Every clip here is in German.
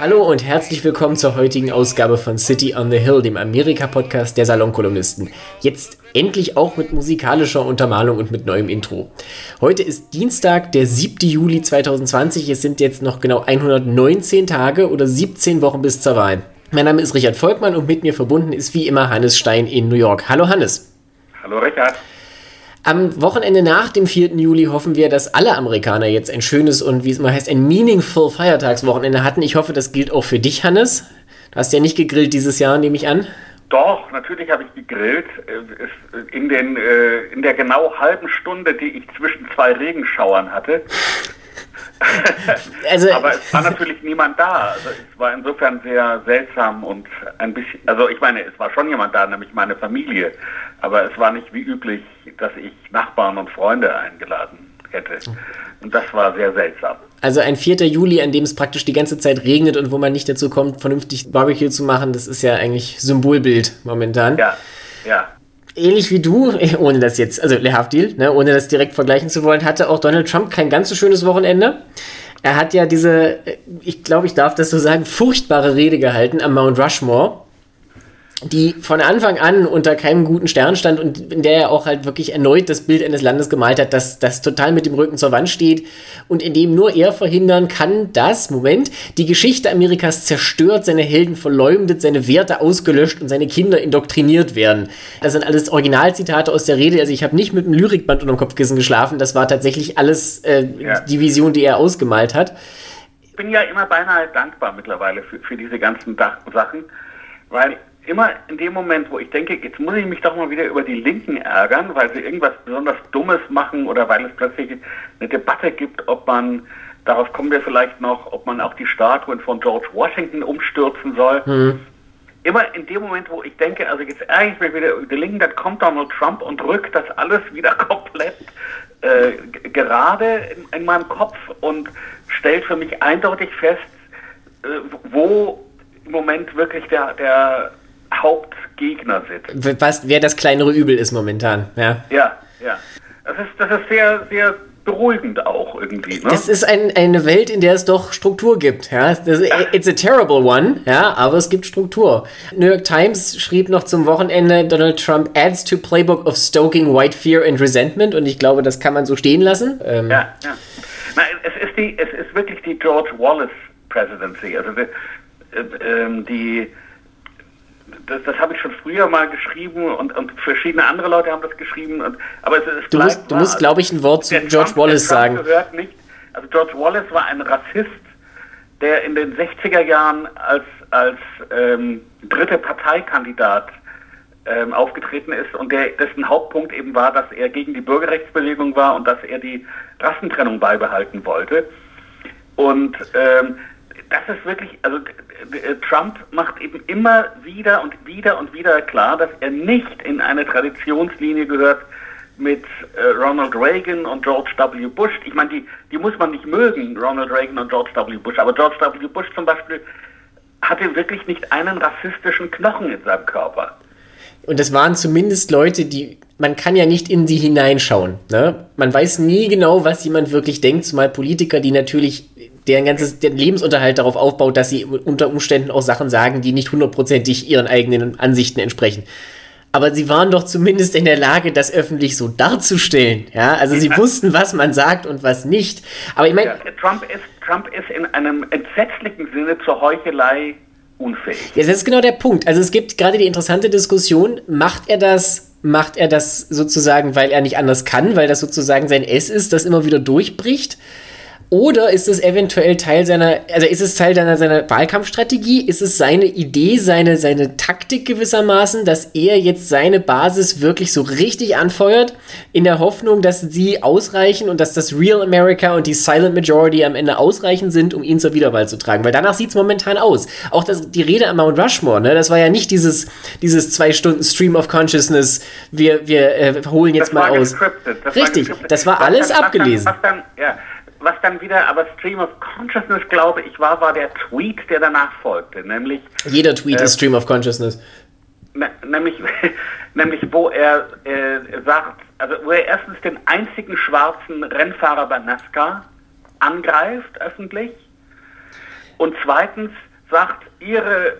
Hallo und herzlich willkommen zur heutigen Ausgabe von City on the Hill, dem Amerika-Podcast der Salonkolumnisten. Jetzt endlich auch mit musikalischer Untermalung und mit neuem Intro. Heute ist Dienstag, der 7. Juli 2020. Es sind jetzt noch genau 119 Tage oder 17 Wochen bis zur Wahl. Mein Name ist Richard Volkmann und mit mir verbunden ist wie immer Hannes Stein in New York. Hallo Hannes. Hallo Richard. Am Wochenende nach dem 4. Juli hoffen wir, dass alle Amerikaner jetzt ein schönes und wie es mal heißt, ein meaningful Feiertagswochenende hatten. Ich hoffe, das gilt auch für dich, Hannes. Du hast ja nicht gegrillt dieses Jahr, nehme ich an. Doch, natürlich habe ich gegrillt. In, den, äh, in der genau halben Stunde, die ich zwischen zwei Regenschauern hatte. also, Aber es war natürlich niemand da. Also es war insofern sehr seltsam und ein bisschen, also ich meine, es war schon jemand da, nämlich meine Familie. Aber es war nicht wie üblich, dass ich Nachbarn und Freunde eingeladen hätte. Und das war sehr seltsam. Also ein 4. Juli, an dem es praktisch die ganze Zeit regnet und wo man nicht dazu kommt, vernünftig Barbecue zu machen, das ist ja eigentlich Symbolbild momentan. Ja, ja. Ähnlich wie du, ohne das jetzt, also Le Havdil, ne, ohne das direkt vergleichen zu wollen, hatte auch Donald Trump kein ganz so schönes Wochenende. Er hat ja diese, ich glaube, ich darf das so sagen, furchtbare Rede gehalten am Mount Rushmore die von Anfang an unter keinem guten Stern stand und in der er auch halt wirklich erneut das Bild eines Landes gemalt hat, das, das total mit dem Rücken zur Wand steht und in dem nur er verhindern kann, dass, Moment, die Geschichte Amerikas zerstört, seine Helden verleumdet, seine Werte ausgelöscht und seine Kinder indoktriniert werden. Das sind alles Originalzitate aus der Rede, also ich habe nicht mit einem Lyrikband unterm Kopfkissen geschlafen, das war tatsächlich alles äh, ja. die Vision, die er ausgemalt hat. Ich bin ja immer beinahe dankbar mittlerweile für, für diese ganzen Sachen, weil immer in dem Moment, wo ich denke, jetzt muss ich mich doch mal wieder über die Linken ärgern, weil sie irgendwas besonders Dummes machen oder weil es plötzlich eine Debatte gibt, ob man, darauf kommen wir vielleicht noch, ob man auch die Statuen von George Washington umstürzen soll. Mhm. Immer in dem Moment, wo ich denke, also jetzt ärgere ich mich wieder über die Linken, dann kommt Donald Trump und rückt das alles wieder komplett äh, gerade in, in meinem Kopf und stellt für mich eindeutig fest, äh, wo im Moment wirklich der, der Hauptgegner sind. Was, wer das kleinere Übel ist momentan, ja. Ja, ja. Das ist, das ist sehr, sehr beruhigend auch irgendwie. Ne? Das ist ein, eine Welt, in der es doch Struktur gibt. Ja? Das, it's a terrible one, ja, aber es gibt Struktur. New York Times schrieb noch zum Wochenende, Donald Trump adds to playbook of stoking white fear and resentment und ich glaube, das kann man so stehen lassen. Ähm, ja, ja. Na, es, ist die, es ist wirklich die George Wallace Presidency. Also die, äh, ähm, die das, das habe ich schon früher mal geschrieben und, und verschiedene andere Leute haben das geschrieben. Und, aber es, es du musst, musst glaube ich, ein Wort zu George Trump, Wallace sagen. Gehört nicht. Also George Wallace war ein Rassist, der in den 60er Jahren als, als ähm, dritte Parteikandidat ähm, aufgetreten ist und der, dessen Hauptpunkt eben war, dass er gegen die Bürgerrechtsbewegung war und dass er die Rassentrennung beibehalten wollte. Und ähm, das ist wirklich, also äh, Trump macht eben immer wieder und wieder und wieder klar, dass er nicht in eine Traditionslinie gehört mit äh, Ronald Reagan und George W. Bush. Ich meine, die, die muss man nicht mögen, Ronald Reagan und George W. Bush, aber George W. Bush zum Beispiel hatte wirklich nicht einen rassistischen Knochen in seinem Körper. Und das waren zumindest Leute, die, man kann ja nicht in sie hineinschauen. Ne? Man weiß nie genau, was jemand wirklich denkt, zumal Politiker, die natürlich deren ganzes deren Lebensunterhalt darauf aufbaut, dass sie unter Umständen auch Sachen sagen, die nicht hundertprozentig ihren eigenen Ansichten entsprechen. Aber sie waren doch zumindest in der Lage, das öffentlich so darzustellen. Ja, also sie wussten, was man sagt und was nicht. Aber ich meine, ja, Trump ist Trump ist in einem entsetzlichen Sinne zur Heuchelei unfähig. Ja, das ist genau der Punkt. Also es gibt gerade die interessante Diskussion, macht er das, macht er das sozusagen, weil er nicht anders kann, weil das sozusagen sein S ist, das immer wieder durchbricht? Oder ist es eventuell Teil seiner, also ist es Teil seiner, seiner Wahlkampfstrategie? Ist es seine Idee, seine, seine Taktik gewissermaßen, dass er jetzt seine Basis wirklich so richtig anfeuert, in der Hoffnung, dass sie ausreichen und dass das Real America und die Silent Majority am Ende ausreichend sind, um ihn zur Wiederwahl zu tragen? Weil danach sieht es momentan aus. Auch das, die Rede am Mount Rushmore, ne, das war ja nicht dieses, dieses zwei Stunden Stream of Consciousness, wir, wir äh, holen jetzt das mal aus. Das richtig, war das war alles abgelesen. Was dann, ja was dann wieder, aber Stream of Consciousness, glaube ich, war, war der Tweet, der danach folgte, nämlich... Jeder Tweet äh, ist Stream of Consciousness. Ne, nämlich, nämlich, wo er äh, sagt, also wo er erstens den einzigen schwarzen Rennfahrer bei NASCAR angreift, öffentlich, und zweitens, sagt, ihre,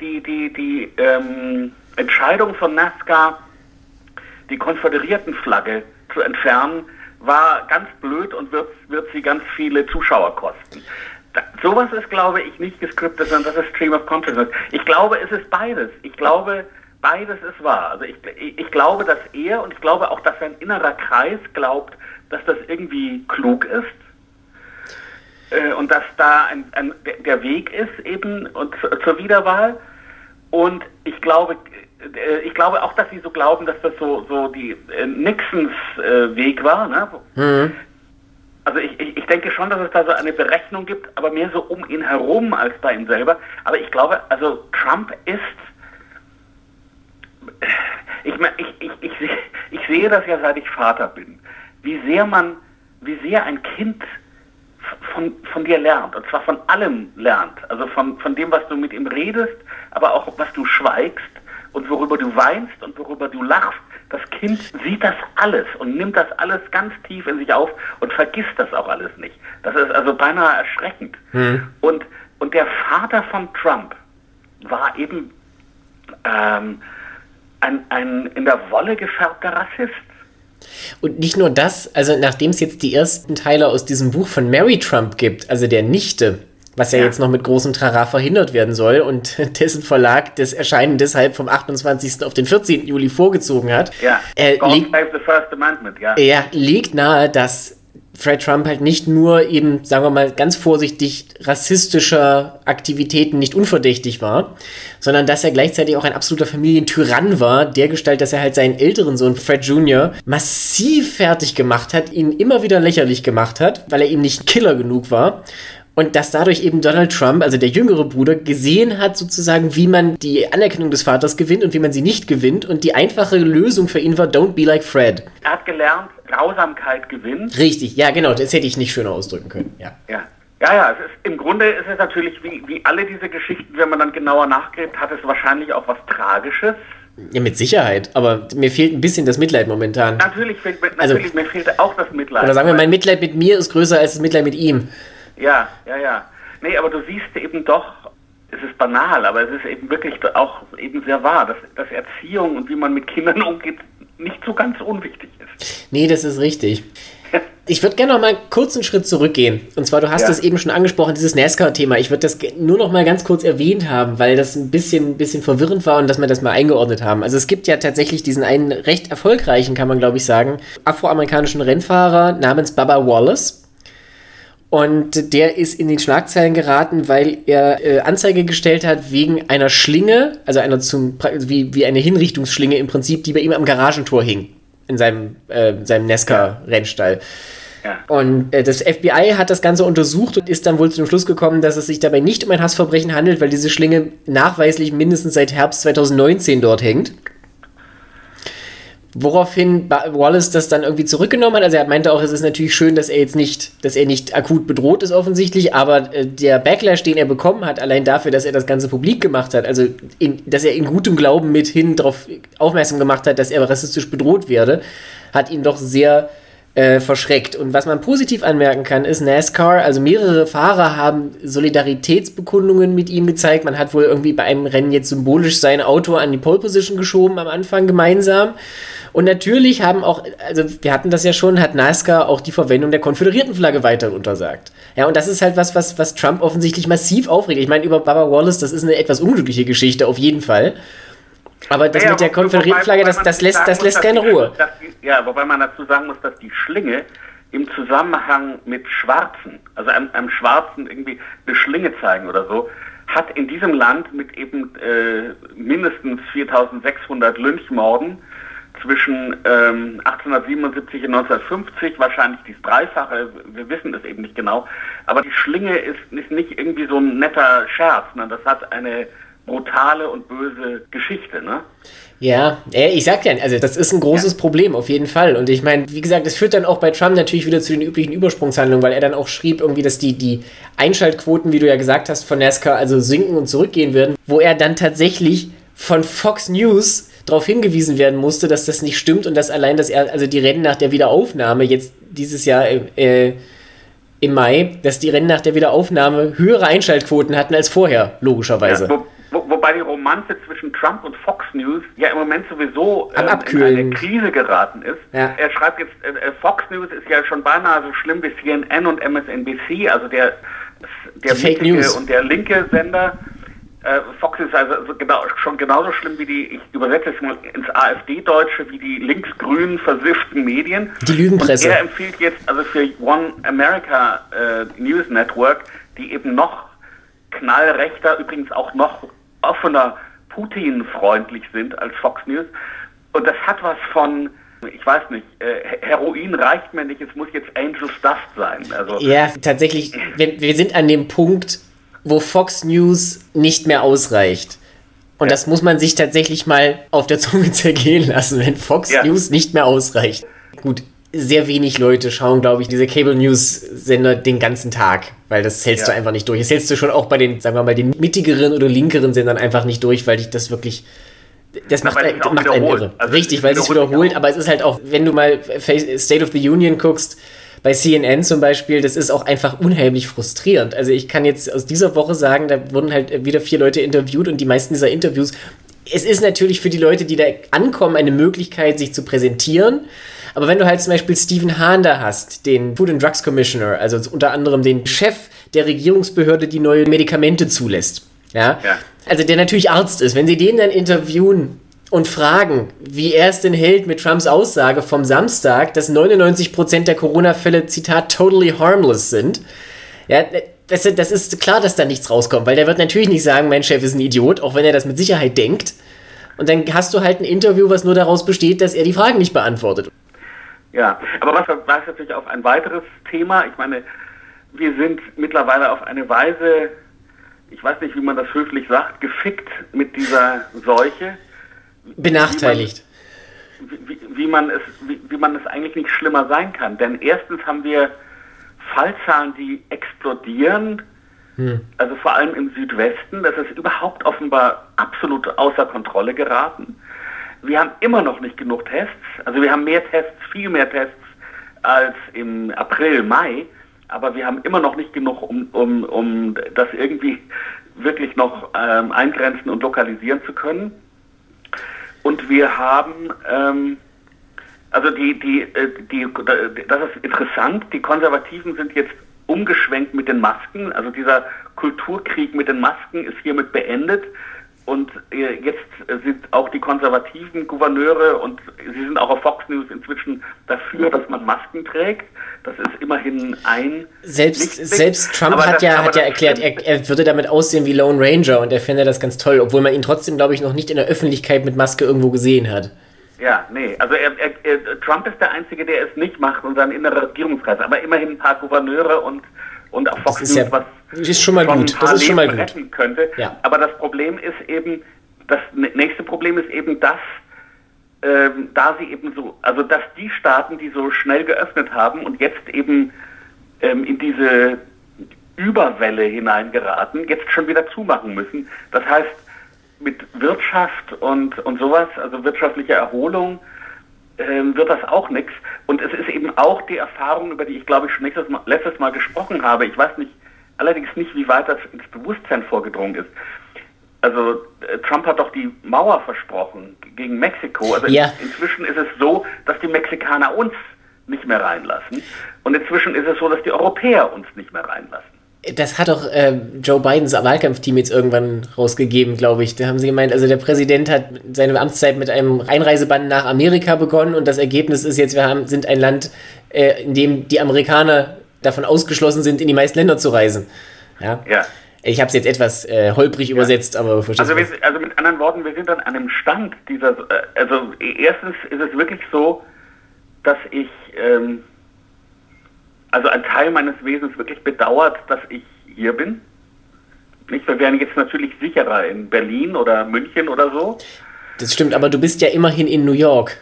die, die, die ähm, Entscheidung von NASCAR, die Konföderiertenflagge zu entfernen, war ganz blöd und wird, wird sie ganz viele Zuschauer kosten. Da, sowas ist, glaube ich, nicht geskriptet, sondern das ist Stream of Consciousness. Ich glaube, es ist beides. Ich glaube, beides ist wahr. Also ich, ich, ich glaube, dass er und ich glaube auch, dass sein innerer Kreis glaubt, dass das irgendwie klug ist äh, und dass da ein, ein, der Weg ist eben und zur Wiederwahl. Und ich glaube, ich glaube auch, dass sie so glauben, dass das so, so die äh, Nixons äh, Weg war. Ne? Mhm. Also ich, ich, ich denke schon, dass es da so eine Berechnung gibt, aber mehr so um ihn herum als bei ihm selber. Aber ich glaube, also Trump ist, ich, ich, ich, ich, ich sehe das ja, seit ich Vater bin, wie sehr man, wie sehr ein Kind von, von dir lernt. Und zwar von allem lernt. Also von, von dem, was du mit ihm redest, aber auch was du schweigst und worüber du weinst und worüber du lachst. Das Kind sieht das alles und nimmt das alles ganz tief in sich auf und vergisst das auch alles nicht. Das ist also beinahe erschreckend. Hm. Und, und der Vater von Trump war eben ähm, ein, ein in der Wolle gefärbter Rassist. Und nicht nur das, also nachdem es jetzt die ersten Teile aus diesem Buch von Mary Trump gibt, also der Nichte, was ja, ja, jetzt noch mit großem Trara verhindert werden soll und dessen Verlag das Erscheinen deshalb vom 28. auf den 14. Juli vorgezogen hat. Ja, äh, legt, ja. Er legt nahe, dass Fred Trump halt nicht nur eben, sagen wir mal ganz vorsichtig, rassistischer Aktivitäten nicht unverdächtig war, sondern dass er gleichzeitig auch ein absoluter Familientyrann war, der Gestalt, dass er halt seinen älteren Sohn Fred Jr. massiv fertig gemacht hat, ihn immer wieder lächerlich gemacht hat, weil er ihm nicht Killer genug war und dass dadurch eben Donald Trump, also der jüngere Bruder, gesehen hat sozusagen, wie man die Anerkennung des Vaters gewinnt und wie man sie nicht gewinnt. Und die einfache Lösung für ihn war, don't be like Fred. Er hat gelernt, Grausamkeit gewinnt. Richtig, ja genau, das hätte ich nicht schöner ausdrücken können. Ja, ja. Ja, ja, ist, im Grunde ist es natürlich, wie, wie alle diese Geschichten, wenn man dann genauer nachgräbt, hat es wahrscheinlich auch was Tragisches. Ja, mit Sicherheit. Aber mir fehlt ein bisschen das Mitleid momentan. Natürlich, fehlt, also, natürlich mir fehlt auch das Mitleid. Oder sagen wir, mein Mitleid mit mir ist größer als das Mitleid mit ihm. Ja, ja, ja. Nee, aber du siehst eben doch, es ist banal, aber es ist eben wirklich auch eben sehr wahr, dass, dass Erziehung und wie man mit Kindern umgeht nicht so ganz unwichtig ist. Nee, das ist richtig. Ich würde gerne noch mal kurz einen Schritt zurückgehen. Und zwar, du hast ja. das eben schon angesprochen, dieses NASCAR-Thema. Ich würde das nur noch mal ganz kurz erwähnt haben, weil das ein bisschen, bisschen verwirrend war und dass wir das mal eingeordnet haben. Also es gibt ja tatsächlich diesen einen recht erfolgreichen, kann man glaube ich sagen, afroamerikanischen Rennfahrer namens Baba Wallace. Und der ist in den Schlagzeilen geraten, weil er äh, Anzeige gestellt hat wegen einer Schlinge, also einer zum, wie, wie eine Hinrichtungsschlinge im Prinzip, die bei ihm am Garagentor hing. In seinem, äh, seinem Nesca-Rennstall. Ja. Und äh, das FBI hat das Ganze untersucht und ist dann wohl zum Schluss gekommen, dass es sich dabei nicht um ein Hassverbrechen handelt, weil diese Schlinge nachweislich mindestens seit Herbst 2019 dort hängt. Woraufhin Wallace das dann irgendwie zurückgenommen hat. Also er meinte auch, es ist natürlich schön, dass er jetzt nicht, dass er nicht akut bedroht ist offensichtlich, aber äh, der Backlash, den er bekommen hat, allein dafür, dass er das Ganze publik gemacht hat, also in, dass er in gutem Glauben mithin darauf aufmerksam gemacht hat, dass er rassistisch bedroht werde, hat ihn doch sehr äh, verschreckt. Und was man positiv anmerken kann, ist NASCAR, also mehrere Fahrer haben Solidaritätsbekundungen mit ihm gezeigt. Man hat wohl irgendwie bei einem Rennen jetzt symbolisch sein Auto an die Pole Position geschoben am Anfang gemeinsam. Und natürlich haben auch, also wir hatten das ja schon, hat NASCAR auch die Verwendung der Konföderiertenflagge weiter untersagt. Ja, und das ist halt was, was, was Trump offensichtlich massiv aufregt. Ich meine, über Baba Wallace, das ist eine etwas unglückliche Geschichte, auf jeden Fall. Aber das ja, mit der Konföderiertenflagge, das, das lässt, das lässt keine Ruhe. Dass, ja, wobei man dazu sagen muss, dass die Schlinge im Zusammenhang mit Schwarzen, also einem, einem Schwarzen irgendwie eine Schlinge zeigen oder so, hat in diesem Land mit eben äh, mindestens 4600 Lynchmorden zwischen ähm, 1877 und 1950, wahrscheinlich dies Dreifache, wir wissen es eben nicht genau, aber die Schlinge ist, ist nicht irgendwie so ein netter Scherz, ne? das hat eine brutale und böse Geschichte, ne? Ja, ich sag ja, also das ist ein großes ja. Problem auf jeden Fall. Und ich meine, wie gesagt, es führt dann auch bei Trump natürlich wieder zu den üblichen Übersprungshandlungen, weil er dann auch schrieb irgendwie, dass die, die Einschaltquoten, wie du ja gesagt hast, von NASCAR also sinken und zurückgehen würden, wo er dann tatsächlich von Fox News darauf hingewiesen werden musste, dass das nicht stimmt und dass allein, dass er, also die Rennen nach der Wiederaufnahme jetzt dieses Jahr äh, im Mai, dass die Rennen nach der Wiederaufnahme höhere Einschaltquoten hatten als vorher, logischerweise. Ja, wo, wo, wobei die Romanze zwischen Trump und Fox News ja im Moment sowieso ähm, in eine Krise geraten ist. Ja. Er schreibt jetzt, äh, äh, Fox News ist ja schon beinahe so schlimm wie CNN und MSNBC, also der, der Fake News. und der linke Sender. Äh, Fox ist also so genau, schon genauso schlimm wie die, ich übersetze es mal ins AfD-Deutsche, wie die linksgrünen versifften Medien. Die Lügenpresse. Und er empfiehlt jetzt also für One America äh, News Network, die eben noch knallrechter, übrigens auch noch offener Putin-freundlich sind als Fox News. Und das hat was von, ich weiß nicht, äh, Heroin reicht mir nicht, es muss jetzt Angel Dust sein. Also Ja, tatsächlich, wir, wir sind an dem Punkt, wo Fox News nicht mehr ausreicht. Und das muss man sich tatsächlich mal auf der Zunge zergehen lassen, wenn Fox Ja. News nicht mehr ausreicht. Gut, sehr wenig Leute schauen, glaube ich, diese Cable News Sender den ganzen Tag, weil das hältst Ja. du einfach nicht durch. Das hältst du schon auch bei den, sagen wir mal, den mittigeren oder linkeren Sendern einfach nicht durch, weil dich das wirklich das macht, ein, macht einen irre. Also Richtig, weil es sich wiederholt aber es ist halt auch, wenn du mal State of the Union guckst, bei CNN zum Beispiel, das ist auch einfach unheimlich frustrierend. Also ich kann jetzt aus dieser Woche sagen, da wurden halt wieder vier Leute interviewt und die meisten dieser Interviews, es ist natürlich für die Leute, die da ankommen, eine Möglichkeit, sich zu präsentieren. Aber wenn du halt zum Beispiel Stephen Hahn da hast, den Food and Drugs Commissioner, also unter anderem den Chef der Regierungsbehörde, die neue Medikamente zulässt, ja, Ja. also der natürlich Arzt ist, wenn sie den dann interviewen und fragen, wie er es denn hält mit Trumps Aussage vom Samstag, dass 99% der Corona-Fälle, Zitat, totally harmless sind, ja, das, das ist klar, dass da nichts rauskommt, weil der wird natürlich nicht sagen, mein Chef ist ein Idiot, auch wenn er das mit Sicherheit denkt. Und dann hast du halt ein Interview, was nur daraus besteht, dass er die Fragen nicht beantwortet. Ja, aber was weist natürlich auf ein weiteres Thema. Ich meine, wir sind mittlerweile auf eine Weise, ich weiß nicht, wie man das höflich sagt, gefickt mit dieser Seuche, Benachteiligt. wie, wie, wie, man es, wie, wie man es eigentlich nicht schlimmer sein kann. Denn erstens haben wir Fallzahlen, die explodieren, also vor allem im Südwesten. Das ist überhaupt offenbar absolut außer Kontrolle geraten. Wir haben immer noch nicht genug Tests. Also wir haben mehr Tests, viel mehr Tests als im April, Mai. Aber wir haben immer noch nicht genug, um, um, um das irgendwie wirklich noch ähm, eingrenzen und lokalisieren zu können. Und wir haben, ähm, also die, die, äh, die, das ist interessant, die Konservativen sind jetzt umgeschwenkt mit den Masken. Also dieser Kulturkrieg mit den Masken ist hiermit beendet. Und äh, jetzt sind auch die konservativen Gouverneure und sie sind auch auf Fox News inzwischen dafür, dass man Masken trägt. Das ist immerhin ein. Selbst, Lichtblick. selbst Trump Aber hat das- ja, hat ja erklärt, er, er würde damit aussehen wie Lone Ranger und er fände das ganz toll, obwohl man ihn trotzdem, glaube ich, noch nicht in der Öffentlichkeit mit Maske irgendwo gesehen hat. Ja, nee, also er, er, er, Trump ist der Einzige, der es nicht macht und sein innerer Regierungskreis, aber immerhin ein paar Gouverneure und, und auch Fox News, ja- was ist schon mal gut, das ist schon mal gut. retten könnte. Ja. Aber das Problem ist eben, das nächste Problem ist eben, dass ähm, da sie eben so, also dass die Staaten, die so schnell geöffnet haben und jetzt eben ähm, in diese Überwelle hineingeraten, jetzt schon wieder zumachen müssen. Das heißt, mit Wirtschaft und, und sowas, also wirtschaftliche Erholung, ähm, wird das auch nichts. Und es ist eben auch die Erfahrung, über die ich glaube ich schon letztes Mal, letztes Mal gesprochen habe. Ich weiß nicht, allerdings nicht, wie weit das ins Bewusstsein vorgedrungen ist. Also äh, Trump hat doch die Mauer versprochen gegen Mexiko. Also Ja. in, inzwischen ist es so, dass die Mexikaner uns nicht mehr reinlassen. Und inzwischen ist es so, dass die Europäer uns nicht mehr reinlassen. Das hat auch äh, Joe Bidens Wahlkampfteam jetzt irgendwann rausgegeben, glaube ich. Da haben sie gemeint, also der Präsident hat seine Amtszeit mit einem Einreisebann nach Amerika begonnen und das Ergebnis ist jetzt, wir haben, sind ein Land, äh, in dem die Amerikaner davon ausgeschlossen sind, in die meisten Länder zu reisen. Ja. Ja. Ich habe es jetzt etwas äh, holprig übersetzt, aber Also, wir, also mit anderen Worten, wir sind an einem Stand dieser, äh, also erstens ist es wirklich so, dass ich, ähm, also ein Teil meines Wesens wirklich bedauert, dass ich hier bin. Nicht, wir wären jetzt natürlich sicherer in Berlin oder München oder so. Das stimmt, aber du bist ja immerhin in New York.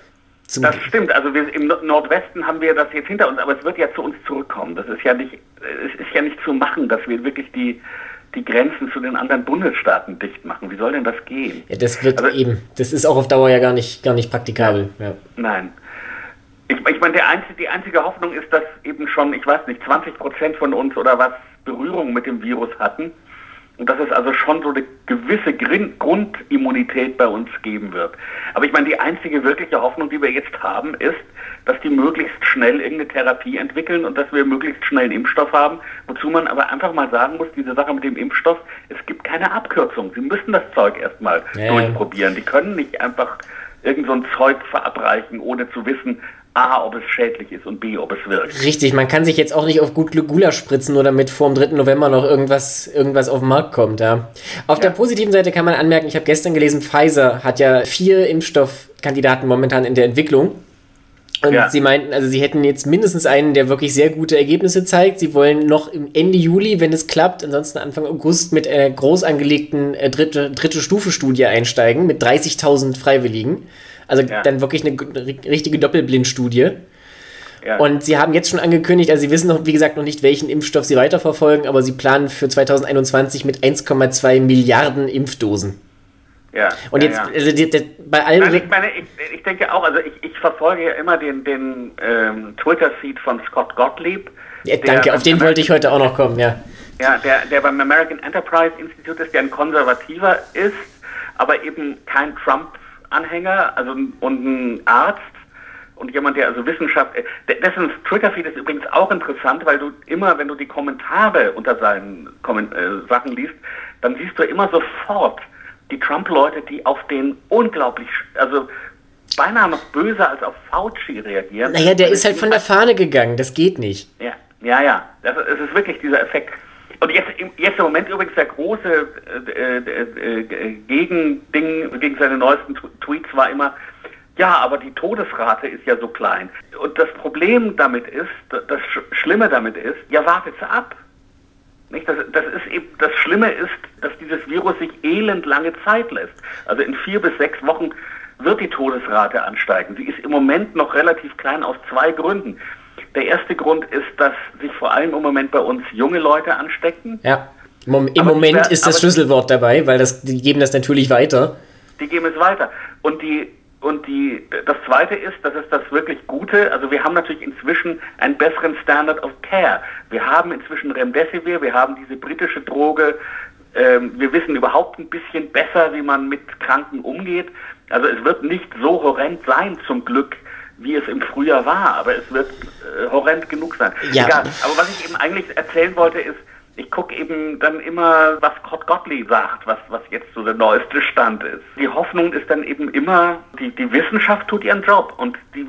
Das stimmt, also wir, im No- Nordwesten haben wir das jetzt hinter uns, aber es wird ja zu uns zurückkommen. Das ist ja nicht, es ist ja nicht zu machen, dass wir wirklich die, die Grenzen zu den anderen Bundesstaaten dicht machen. Wie soll denn das gehen? ja, das wird Also- eben, das ist auch auf Dauer ja gar nicht, gar nicht praktikabel. Ja. Nein. Ich, ich meine, einzige, die einzige Hoffnung ist, dass eben schon, ich weiß nicht, 20 Prozent von uns oder was Berührung mit dem Virus hatten und dass es also schon so eine gewisse Grundimmunität bei uns geben wird. Aber ich meine, die einzige wirkliche Hoffnung, die wir jetzt haben, ist, dass die möglichst schnell irgendeine Therapie entwickeln und dass wir möglichst schnell einen Impfstoff haben. Wozu man aber einfach mal sagen muss, diese Sache mit dem Impfstoff, es gibt keine Abkürzung. Sie müssen das Zeug erstmal ja. durchprobieren. Die können nicht einfach irgend so ein Zeug verabreichen, ohne zu wissen, A, ob es schädlich ist und B, ob es wirkt. Richtig, man kann sich jetzt auch nicht auf gut Glück Gula spritzen oder mit vor dem 3. November noch irgendwas, irgendwas auf den Markt kommt. Ja. Auf ja. der positiven Seite kann man anmerken, ich habe gestern gelesen, Pfizer hat ja vier Impfstoffkandidaten momentan in der Entwicklung. Und ja. sie meinten, also sie hätten jetzt mindestens einen, der wirklich sehr gute Ergebnisse zeigt. Sie wollen noch im Ende Juli, wenn es klappt, ansonsten Anfang August mit einer groß angelegten äh, dritte, dritte Stufe-Studie einsteigen mit 30.000 Freiwilligen. Also ja. dann wirklich eine, richtige Doppelblindstudie. Ja. Und sie haben jetzt schon angekündigt, also sie wissen noch, wie gesagt, noch nicht, welchen Impfstoff sie weiterverfolgen, aber sie planen für 2021 mit 1,2 Milliarden Impfdosen. Ja. Und ja, jetzt, also die, die, bei allen. Nein, ich, meine, ich, ich, denke auch, also ich, ich verfolge ja immer den, den ähm, Twitter-Feed von Scott Gottlieb. Ja, danke, auf den wollte ich heute auch noch kommen, ja. Ja, der, der beim American Enterprise Institute ist, der ein Konservativer ist, aber eben kein Trump-Anhänger, also und ein Arzt und jemand, der also Wissenschaft, äh, dessen Twitter-Feed ist übrigens auch interessant, weil du immer, wenn du die Kommentare unter seinen Komment äh, Sachen liest, dann siehst du immer sofort die Trump-Leute, die auf den unglaublich, also beinahe noch böser als auf Fauci reagieren. Naja, der ist halt von der Fahne gegangen, das geht nicht. Ja, ja, ja, das, das ist wirklich dieser Effekt. Und jetzt, jetzt im Moment übrigens der große äh, äh, äh, Gegending gegen seine neuesten Tweets war immer, ja, aber die Todesrate ist ja so klein. Und das Problem damit ist, das Schlimme damit ist, ja, wartet ab. Nicht? Das, das, ist eben, das Schlimme ist, dass dieses Virus sich elend lange Zeit lässt. Also in vier bis sechs Wochen wird die Todesrate ansteigen. Sie ist im Moment noch relativ klein aus zwei Gründen. Der erste Grund ist, dass sich vor allem im Moment bei uns junge Leute anstecken. Ja, im, im Moment wär, ist das Schlüsselwort dabei, weil das, die geben das natürlich weiter. Die geben es weiter. Und die und die, das Zweite ist, das ist das wirklich Gute, also wir haben natürlich inzwischen einen besseren Standard of Care. Wir haben inzwischen Remdesivir, wir haben diese britische Droge, ähm, wir wissen überhaupt ein bisschen besser, wie man mit Kranken umgeht. Also es wird nicht so horrend sein, zum Glück, wie es im Frühjahr war, aber es wird äh, horrend genug sein. Ja. Egal. Aber was ich eben eigentlich erzählen wollte, ist, ich gucke eben dann immer, was Scott Gottlieb sagt, was, was jetzt so der neueste Stand ist. Die Hoffnung ist dann eben immer, die, die Wissenschaft tut ihren Job und die,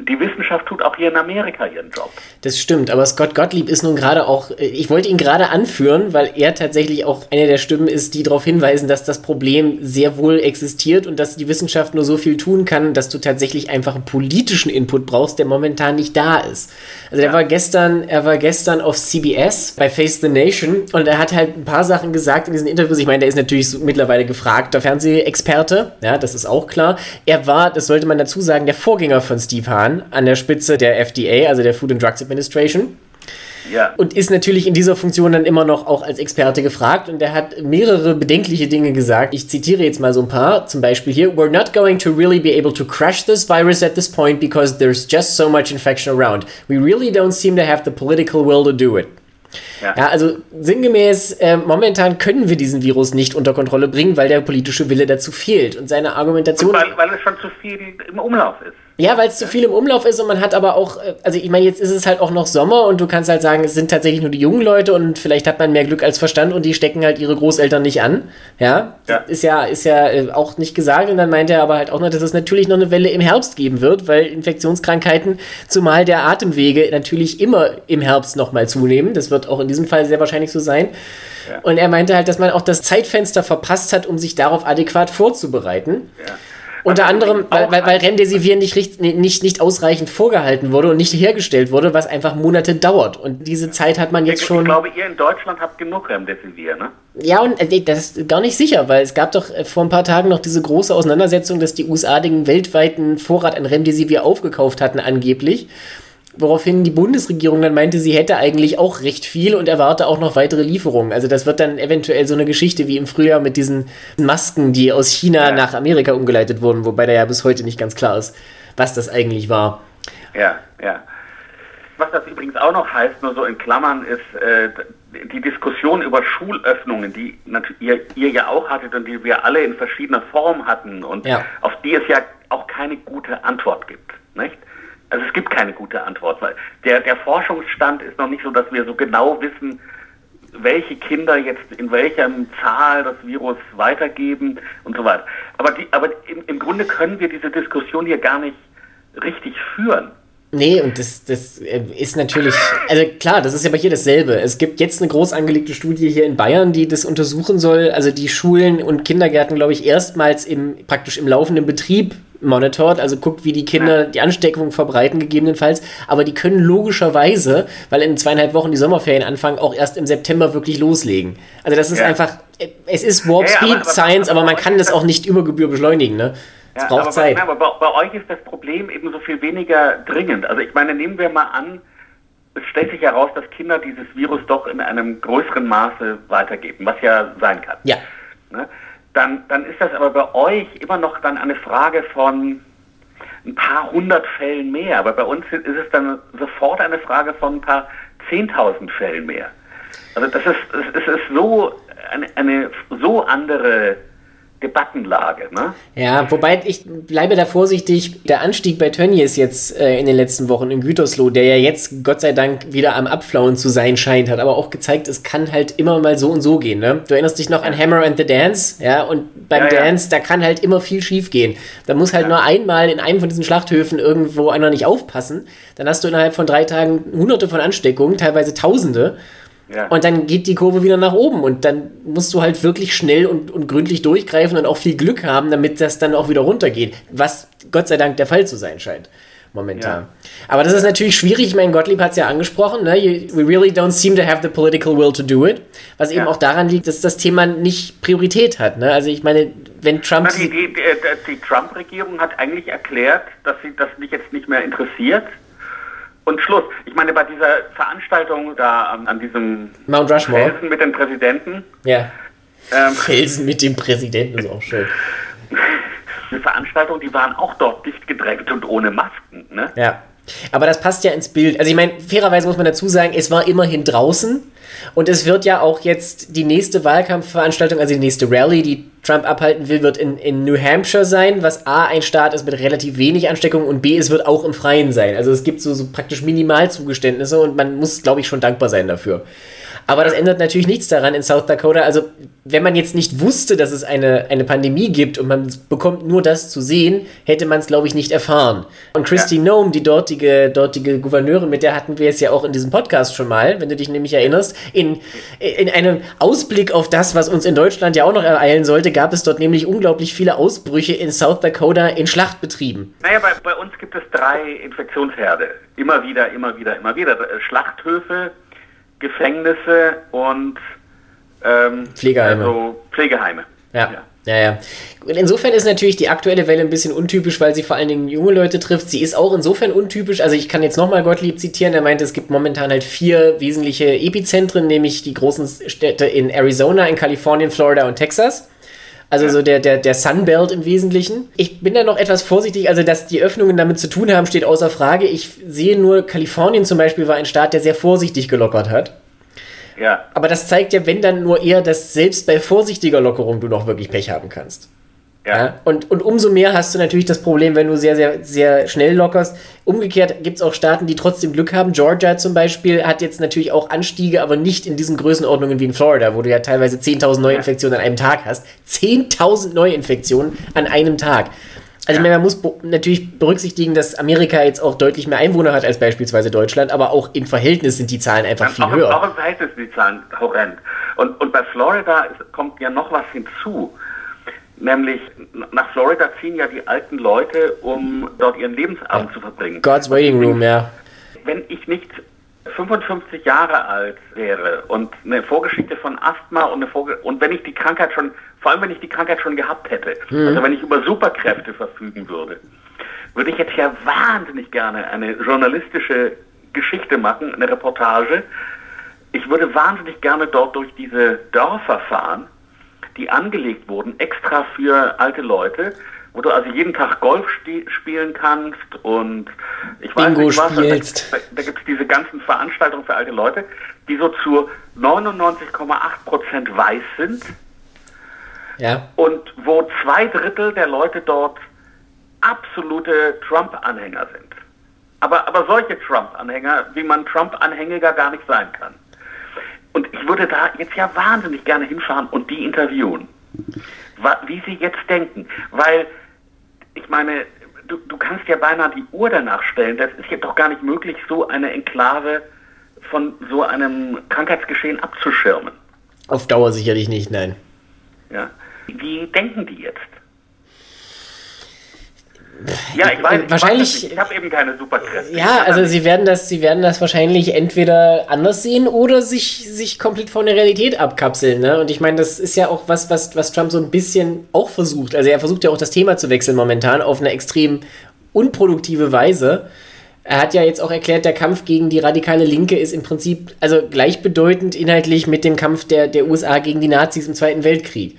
die Wissenschaft tut auch hier in Amerika ihren Job. Das stimmt, aber Scott Gottlieb ist nun gerade auch, äh, ich wollte ihn gerade anführen, weil er tatsächlich auch eine der Stimmen ist, die darauf hinweisen, dass das Problem sehr wohl existiert und dass die Wissenschaft nur so viel tun kann, dass du tatsächlich einfach einen politischen Input brauchst, der momentan nicht da ist. Also ja. er war gestern, er war gestern auf CBS bei Face the Nation und er hat halt ein paar Sachen gesagt in diesen Interviews. Ich meine, der ist natürlich so mittlerweile gefragter Fernsehexperte, ja, das ist auch klar. Er war, das sollte man dazu sagen, der Vorgänger von Steve Hahn Jahren an der Spitze der FDA, also der Food and Drugs Administration. Ja. Und ist natürlich in dieser Funktion dann immer noch auch als Experte gefragt. Und er hat mehrere bedenkliche Dinge gesagt. Ich zitiere jetzt mal so ein paar. Zum Beispiel hier: We're not going to really be able to crush this virus at this point because there's just so much infection around. We really don't seem to have the political will to do it. Ja. ja, also sinngemäß, äh, momentan können wir diesen Virus nicht unter Kontrolle bringen, weil der politische Wille dazu fehlt. Und seine Argumentation. Und weil, weil es schon zu viel im Umlauf ist. Ja, weil es zu viel im Umlauf ist und man hat aber auch, äh, also ich meine, jetzt ist es halt auch noch Sommer und du kannst halt sagen, es sind tatsächlich nur die jungen Leute und vielleicht hat man mehr Glück als Verstand und die stecken halt ihre Großeltern nicht an. Ja, ja. ist ja, ist ja äh, auch nicht gesagt und dann meint er aber halt auch noch, dass es natürlich noch eine Welle im Herbst geben wird, weil Infektionskrankheiten, zumal der Atemwege natürlich immer im Herbst nochmal zunehmen. Das wird auch in diesem Fall sehr wahrscheinlich so sein. Ja. Und er meinte halt, dass man auch das Zeitfenster verpasst hat, um sich darauf adäquat vorzubereiten. Ja. Unter anderem, weil, weil, weil Remdesivir nicht, nicht, nicht ausreichend vorgehalten wurde und nicht hergestellt wurde, was einfach Monate dauert. Und diese Zeit hat man jetzt schon. Ich glaube, ihr in Deutschland habt genug Remdesivir, ne? Ja, und äh, das ist gar nicht sicher, weil es gab doch äh, vor ein paar Tagen noch diese große Auseinandersetzung, dass die USA den weltweiten Vorrat an Remdesivir aufgekauft hatten, angeblich woraufhin die Bundesregierung dann meinte, sie hätte eigentlich auch recht viel und erwarte auch noch weitere Lieferungen. Also das wird dann eventuell so eine Geschichte wie im Frühjahr mit diesen Masken, die aus China ja. nach Amerika umgeleitet wurden, wobei da ja bis heute nicht ganz klar ist, was das eigentlich war. Ja, ja. Was das übrigens auch noch heißt, nur so in Klammern, ist äh, die Diskussion über Schulöffnungen, die ihr, ihr, ja auch hattet und die wir alle in verschiedener Form hatten und ja. auf die es ja auch keine gute Antwort gibt. Nicht? Also es gibt keine gute Antwort, weil der, der Forschungsstand ist noch nicht so, dass wir so genau wissen, welche Kinder jetzt in welcher Zahl das Virus weitergeben und so weiter. Aber, die, aber im, im Grunde können wir diese Diskussion hier gar nicht richtig führen. Nee, und das, das äh, ist natürlich, also klar, das ist ja bei hier dasselbe. Es gibt jetzt eine groß angelegte Studie hier in Bayern, die das untersuchen soll. Also die Schulen und Kindergärten, glaube ich, erstmals im, praktisch im laufenden Betrieb monitort, also guckt, wie die Kinder die Ansteckung verbreiten, gegebenenfalls. Aber die können logischerweise, weil in zweieinhalb Wochen die Sommerferien anfangen, auch erst im September wirklich loslegen. Also das ist ja. einfach, es ist Warp Speed ja, aber, aber, Science, aber, aber man kann das auch nicht über Gebühr beschleunigen, ne? Es ja, braucht aber Zeit. Bei, aber bei, bei, euch ist das Problem eben so viel weniger dringend. Also ich meine, nehmen wir mal an, es stellt sich heraus, dass Kinder dieses Virus doch in einem größeren Maße weitergeben, was ja sein kann. Ja. Ne? Dann, dann ist das aber bei euch immer noch dann eine Frage von ein paar hundert Fällen mehr. Aber bei uns ist es dann sofort eine Frage von ein paar zehntausend Fällen mehr. Also das ist, es ist so eine, eine so andere Debattenlage. Ne? Ja, wobei ich bleibe da vorsichtig. Der Anstieg bei Tönnies jetzt äh, in den letzten Wochen in Gütersloh, der ja jetzt Gott sei Dank wieder am Abflauen zu sein scheint, hat aber auch gezeigt, es kann halt immer mal so und so gehen. Ne? Du erinnerst dich noch an Hammer and the Dance, ja, und beim ja, Dance, ja. da kann halt immer viel schief gehen. Da muss halt ja. nur einmal in einem von diesen Schlachthöfen irgendwo einer nicht aufpassen, dann hast du innerhalb von drei Tagen hunderte von Ansteckungen, teilweise tausende. Ja. Und dann geht die Kurve wieder nach oben und dann musst du halt wirklich schnell und, und gründlich durchgreifen und auch viel Glück haben, damit das dann auch wieder runtergeht. Was Gott sei Dank der Fall zu sein scheint. Momentan. Ja. Aber das ist natürlich schwierig. Ich meine, Gottlieb hat es ja angesprochen. Ne? we really don't seem to have the political will to do it. Was eben ja. auch daran liegt, dass das Thema nicht Priorität hat. Ne? Also ich meine, wenn Trump. die, die, die, die Trump-Regierung hat eigentlich erklärt, dass sie das nicht jetzt nicht mehr interessiert und Schluss. Ich meine, bei dieser Veranstaltung da an, an diesem Mount Rushmore. Felsen mit dem Präsidenten. Ja. Ähm, Felsen mit dem Präsidenten ist auch schön. Die Veranstaltung, die waren auch dort dicht gedrängt und ohne Masken. Ne? Ja. Aber das passt ja ins Bild. Also ich meine, fairerweise muss man dazu sagen, es war immerhin draußen. Und es wird ja auch jetzt die nächste Wahlkampfveranstaltung, also die nächste Rallye, die Trump abhalten will, wird in, in New Hampshire sein, was A ein Staat ist mit relativ wenig Ansteckung und B, es wird auch im Freien sein. Also es gibt so, so praktisch Minimalzugeständnisse und man muss, glaube ich, schon dankbar sein dafür. Aber das ändert natürlich nichts daran in South Dakota. Also, wenn man jetzt nicht wusste, dass es eine, eine Pandemie gibt und man bekommt nur das zu sehen, hätte man es, glaube ich, nicht erfahren. Und Christy ja. Nome, die dortige, dortige Gouverneurin, mit der hatten wir es ja auch in diesem Podcast schon mal, wenn du dich nämlich erinnerst, in, in einem Ausblick auf das, was uns in Deutschland ja auch noch ereilen sollte, gab es dort nämlich unglaublich viele Ausbrüche in South Dakota in Schlachtbetrieben. Naja, bei, bei uns gibt es drei Infektionsherde. Immer wieder, immer wieder, immer wieder. Schlachthöfe, Gefängnisse und ähm, Pflegeheime. Also Pflegeheime. Ja. ja. Ja, ja. Und insofern ist natürlich die aktuelle Welle ein bisschen untypisch, weil sie vor allen Dingen junge Leute trifft. Sie ist auch insofern untypisch. Also ich kann jetzt nochmal Gottlieb zitieren. Er meinte, es gibt momentan halt vier wesentliche Epizentren, nämlich die großen Städte in Arizona, in Kalifornien, Florida und Texas. Also ja. so der, der, der Sunbelt im Wesentlichen. Ich bin da noch etwas vorsichtig, also dass die Öffnungen damit zu tun haben, steht außer Frage. Ich sehe nur, Kalifornien zum Beispiel war ein Staat, der sehr vorsichtig gelockert hat. Ja. Aber das zeigt ja, wenn dann nur eher, dass selbst bei vorsichtiger Lockerung du noch wirklich Pech haben kannst. Ja. ja. Und, und umso mehr hast du natürlich das Problem, wenn du sehr, sehr, sehr schnell lockerst. Umgekehrt gibt es auch Staaten, die trotzdem Glück haben. Georgia zum Beispiel hat jetzt natürlich auch Anstiege, aber nicht in diesen Größenordnungen wie in Florida, wo du ja teilweise 10.000 Neuinfektionen an einem Tag hast. 10.000 Neuinfektionen an einem Tag. Also ja. man muss natürlich berücksichtigen, dass Amerika jetzt auch deutlich mehr Einwohner hat als beispielsweise Deutschland, aber auch im Verhältnis sind die Zahlen einfach viel auch, höher. Auch im Verhältnis sind die Zahlen horrend. Und, und bei Florida kommt ja noch was hinzu. Nämlich nach Florida ziehen ja die alten Leute, um dort ihren Lebensabend ja. zu verbringen. God's Waiting Room, ja. Wenn ich nicht 55 Jahre alt wäre und eine Vorgeschichte von Asthma und, eine Vorge und wenn ich die Krankheit schon, vor allem wenn ich die Krankheit schon gehabt hätte, mhm. also wenn ich über Superkräfte verfügen würde, würde ich jetzt ja wahnsinnig gerne eine journalistische Geschichte machen, eine Reportage. Ich würde wahnsinnig gerne dort durch diese Dörfer fahren die angelegt wurden, extra für alte Leute, wo du also jeden Tag Golf spielen kannst und ich weiß Bingo nicht was. Spielst. Da, da gibt es diese ganzen Veranstaltungen für alte Leute, die so zu 99,8% weiß sind. Ja. Und wo zwei Drittel der Leute dort absolute Trump-Anhänger sind. Aber, aber solche Trump-Anhänger, wie man Trump-Anhängiger gar nicht sein kann. Und ich würde da jetzt ja wahnsinnig gerne hinfahren und die interviewen, wie sie jetzt denken. Weil, ich meine, du, du kannst ja beinahe die Uhr danach stellen. Das ist jetzt doch gar nicht möglich, so eine Enklave von so einem Krankheitsgeschehen abzuschirmen. Auf Dauer sicherlich nicht, nein. Ja. Wie denken die jetzt? Ja, ich weiß, wahrscheinlich, ich, ich habe eben keine Superkräfte. Ja, also sie werden das, sie werden das wahrscheinlich entweder anders sehen oder sich, sich komplett von der Realität abkapseln. Ne? Und ich meine, das ist ja auch was, was, was Trump so ein bisschen auch versucht. Also er versucht ja auch das Thema zu wechseln momentan auf eine extrem unproduktive Weise. Er hat ja jetzt auch erklärt, der Kampf gegen die radikale Linke ist im Prinzip also gleichbedeutend inhaltlich mit dem Kampf der, der USA gegen die Nazis im Zweiten Weltkrieg.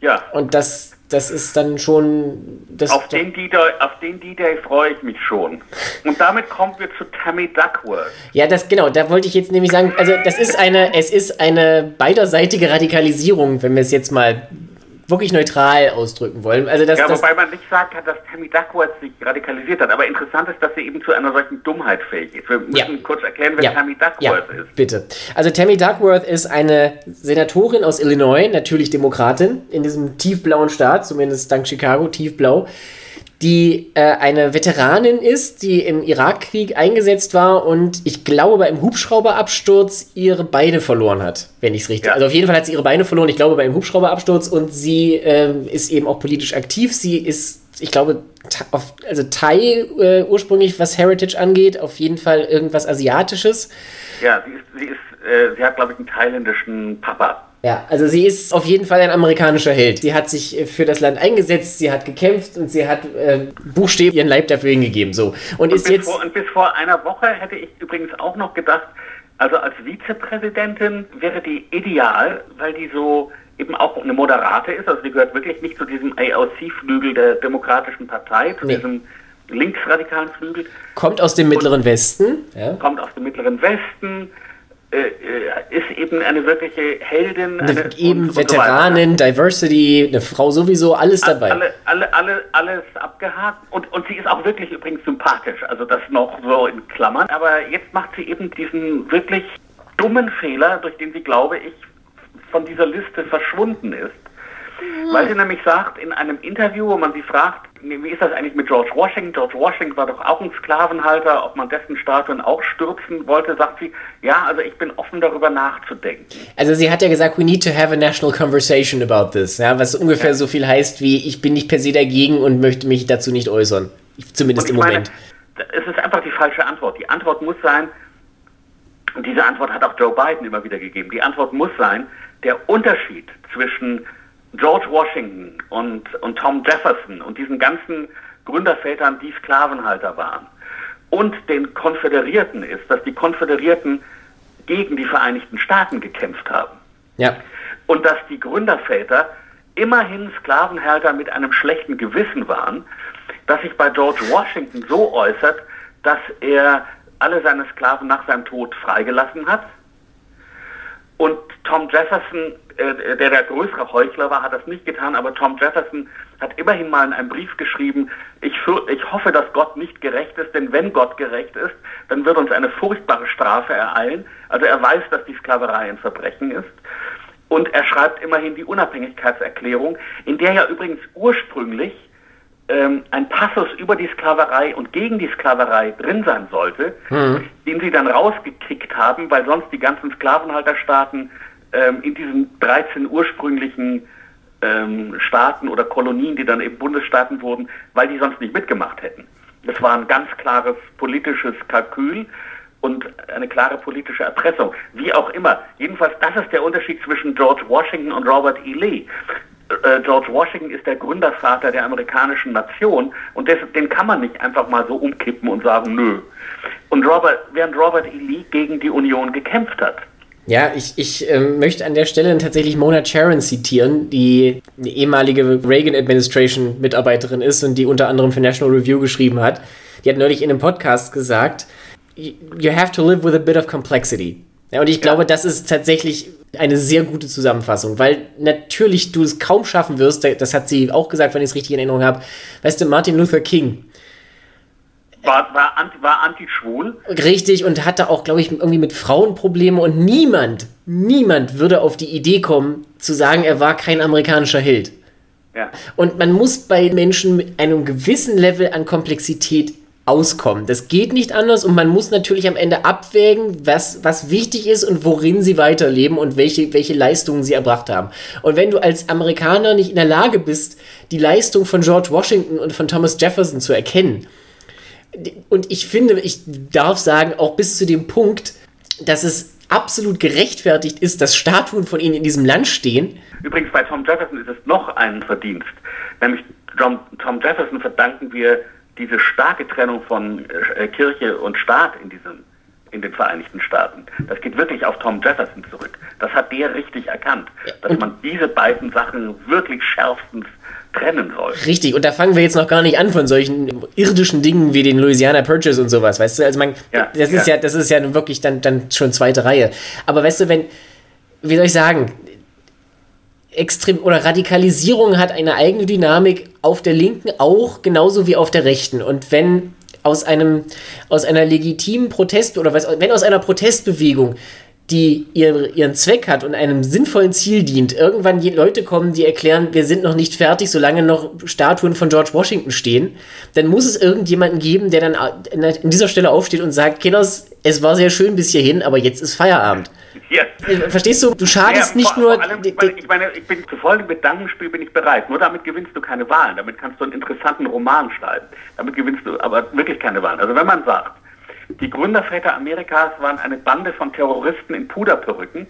Ja. Und das, das ist dann schon. Das auf, den D-Day, auf den D-Day freue ich mich schon. Und damit kommen wir zu Tammy Duckworth. Ja, das genau, da wollte ich jetzt nämlich sagen, also das ist eine, es ist eine beiderseitige Radikalisierung, wenn wir es jetzt mal wirklich neutral ausdrücken wollen. Also das, ja, wobei man nicht sagen kann, dass Tammy Duckworth sich radikalisiert hat. Aber interessant ist, dass sie eben zu einer solchen Dummheit fähig ist. Wir müssen ja. kurz erklären, wer ja. Tammy Duckworth ja. ist. Bitte. Also Tammy Duckworth ist eine Senatorin aus Illinois, natürlich Demokratin, in diesem tiefblauen Staat, zumindest dank Chicago, tiefblau die äh, eine Veteranin ist, die im Irakkrieg eingesetzt war und ich glaube bei einem Hubschrauberabsturz ihre Beine verloren hat, wenn ich es richtig. Ja. Also auf jeden Fall hat sie ihre Beine verloren, ich glaube bei einem Hubschrauberabsturz und sie äh, ist eben auch politisch aktiv. Sie ist, ich glaube, auf, also Thai äh, ursprünglich, was Heritage angeht, auf jeden Fall irgendwas Asiatisches. Ja, sie, ist, sie, ist, äh, sie hat, glaube ich, einen thailändischen Papa. Ja, also sie ist auf jeden Fall ein amerikanischer Held. Sie hat sich äh, für das Land eingesetzt, sie hat gekämpft und sie hat äh, buchstäblich ihren Leib dafür hingegeben. So. Und, und, ist jetzt vor, und bis vor einer Woche hätte ich übrigens auch noch gedacht, also als Vizepräsidentin wäre die ideal, weil die so eben auch eine Moderate ist. Also die gehört wirklich nicht zu diesem AOC-Flügel der Demokratischen Partei, zu nee. diesem linksradikalen Flügel. Kommt aus dem Mittleren Westen. Ja. Kommt aus dem Mittleren Westen ist eben eine wirkliche Heldin. Eine, eben und, Veteranin, so Diversity, eine Frau sowieso, alles dabei. Alle, alle, alle, alles abgehakt. Und, und sie ist auch wirklich übrigens sympathisch, also das noch so in Klammern. Aber jetzt macht sie eben diesen wirklich dummen Fehler, durch den sie, glaube ich, von dieser Liste verschwunden ist. Weil sie nämlich sagt, in einem Interview, wo man sie fragt, wie ist das eigentlich mit George Washington? George Washington war doch auch ein Sklavenhalter, ob man dessen Statuen auch stürzen wollte, sagt sie, ja, also ich bin offen darüber nachzudenken. Also sie hat ja gesagt, we need to have a national conversation about this, ja, was ungefähr ja. so viel heißt wie, ich bin nicht per se dagegen und möchte mich dazu nicht äußern. Zumindest im Moment. Meine, es ist einfach die falsche Antwort. Die Antwort muss sein, und diese Antwort hat auch Joe Biden immer wieder gegeben, die Antwort muss sein, der Unterschied zwischen George Washington und, und Tom Jefferson und diesen ganzen Gründervätern, die Sklavenhalter waren, und den Konföderierten ist, dass die Konföderierten gegen die Vereinigten Staaten gekämpft haben. Ja. Und dass die Gründerväter immerhin Sklavenhalter mit einem schlechten Gewissen waren, dass sich bei George Washington so äußert, dass er alle seine Sklaven nach seinem Tod freigelassen hat. Und Tom Jefferson äh, der der größere Heuchler war, hat das nicht getan, aber Tom Jefferson hat immerhin mal in einem Brief geschrieben, ich, ich hoffe, dass Gott nicht gerecht ist, denn wenn Gott gerecht ist, dann wird uns eine furchtbare Strafe ereilen. Also er weiß, dass die Sklaverei ein Verbrechen ist. Und er schreibt immerhin die Unabhängigkeitserklärung, in der ja übrigens ursprünglich ähm, ein Passus über die Sklaverei und gegen die Sklaverei drin sein sollte, mhm. den sie dann rausgekickt haben, weil sonst die ganzen Sklavenhalterstaaten ähm, in diesen 13 ursprünglichen ähm, Staaten oder Kolonien, die dann eben Bundesstaaten wurden, weil die sonst nicht mitgemacht hätten. Das war ein ganz klares politisches Kalkül und eine klare politische Erpressung. Wie auch immer. Jedenfalls, das ist der Unterschied zwischen George Washington und Robert E. Lee. Äh, George Washington ist der Gründervater der amerikanischen Nation und des, den kann man nicht einfach mal so umkippen und sagen, nö. Und Robert, während Robert E. Lee gegen die Union gekämpft hat, Ja, ich, ich äh, möchte an der Stelle tatsächlich Mona Charon zitieren, die eine ehemalige Reagan Administration Mitarbeiterin ist und die unter anderem für National Review geschrieben hat. Die hat neulich in einem Podcast gesagt, you have to live with a bit of complexity. Ja, und ich ja. glaube, das ist tatsächlich eine sehr gute Zusammenfassung, weil natürlich du es kaum schaffen wirst, das hat sie auch gesagt, wenn ich es richtig in Erinnerung habe. Weißt du, Martin Luther King. War, war, anti, war anti-schwul. Richtig, und hatte auch, glaube ich, irgendwie mit Frauen Probleme und niemand, niemand würde auf die Idee kommen, zu sagen, er war kein amerikanischer Held. Ja. Und man muss bei Menschen mit einem gewissen Level an Komplexität auskommen. Das geht nicht anders und man muss natürlich am Ende abwägen, was, was wichtig ist und worin sie weiterleben und welche, welche Leistungen sie erbracht haben. Und wenn du als Amerikaner nicht in der Lage bist, die Leistung von George Washington und von Thomas Jefferson zu erkennen, und ich finde, ich darf sagen, auch bis zu dem Punkt, dass es absolut gerechtfertigt ist, dass Statuen von ihnen in diesem Land stehen. Übrigens, bei Tom Jefferson ist es noch ein Verdienst. Nämlich Tom, Tom Jefferson verdanken wir diese starke Trennung von äh, Kirche und Staat in diesem in den Vereinigten Staaten. Das geht wirklich auf Tom Jefferson zurück. Das hat der richtig erkannt, dass man diese beiden Sachen wirklich schärfstens trennen soll. Richtig, und da fangen wir jetzt noch gar nicht an von solchen irdischen Dingen wie den Louisiana Purchase und sowas, weißt du? Also man, ja, das ist ja. ja, das ist ja wirklich dann, dann schon zweite Reihe. Aber weißt du, wenn, wie soll ich sagen, Extrem oder Radikalisierung hat eine eigene Dynamik auf der Linken auch genauso wie auf der Rechten. Und wenn aus einem aus einer legitimen Protest oder was, wenn aus einer Protestbewegung die ihr, ihren Zweck hat und einem sinnvollen Ziel dient, irgendwann Leute kommen, die erklären, wir sind noch nicht fertig, solange noch Statuen von George Washington stehen, dann muss es irgendjemanden geben, der dann an dieser Stelle aufsteht und sagt, Kinders, es war sehr schön bis hierhin, aber jetzt ist Feierabend. Ja. Verstehst du? Du schadest ja, nicht vor, nur. Vor allem, ich, meine, ich meine, ich bin zu folgendem Gedankenspiel bin ich bereit. Nur damit gewinnst du keine Wahlen. Damit kannst du einen interessanten Roman schreiben. Damit gewinnst du aber wirklich keine Wahlen. Also wenn man sagt, die Gründerväter Amerikas waren eine Bande von Terroristen in Puderperücken,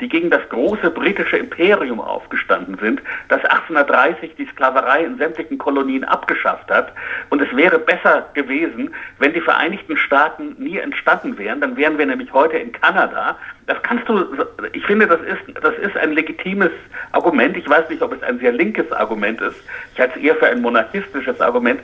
die gegen das große britische Imperium aufgestanden sind, das 1830 die Sklaverei in sämtlichen Kolonien abgeschafft hat. Und es wäre besser gewesen, wenn die Vereinigten Staaten nie entstanden wären. Dann wären wir nämlich heute in Kanada. Das kannst du, ich finde, das ist, das ist ein legitimes Argument. Ich weiß nicht, ob es ein sehr linkes Argument ist. Ich halte es eher für ein monarchistisches Argument.